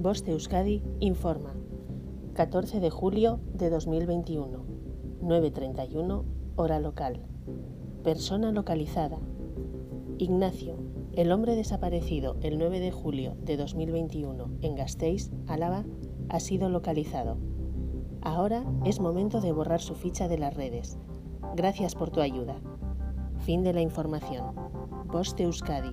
Voz de Euskadi informa. 14 de julio de 2021, 9.31, hora local. Persona localizada. Ignacio, el hombre desaparecido el 9 de julio de 2021 en Gasteiz, Álava, ha sido localizado. Ahora es momento de borrar su ficha de las redes. Gracias por tu ayuda. Fin de la información. Poste Euskadi,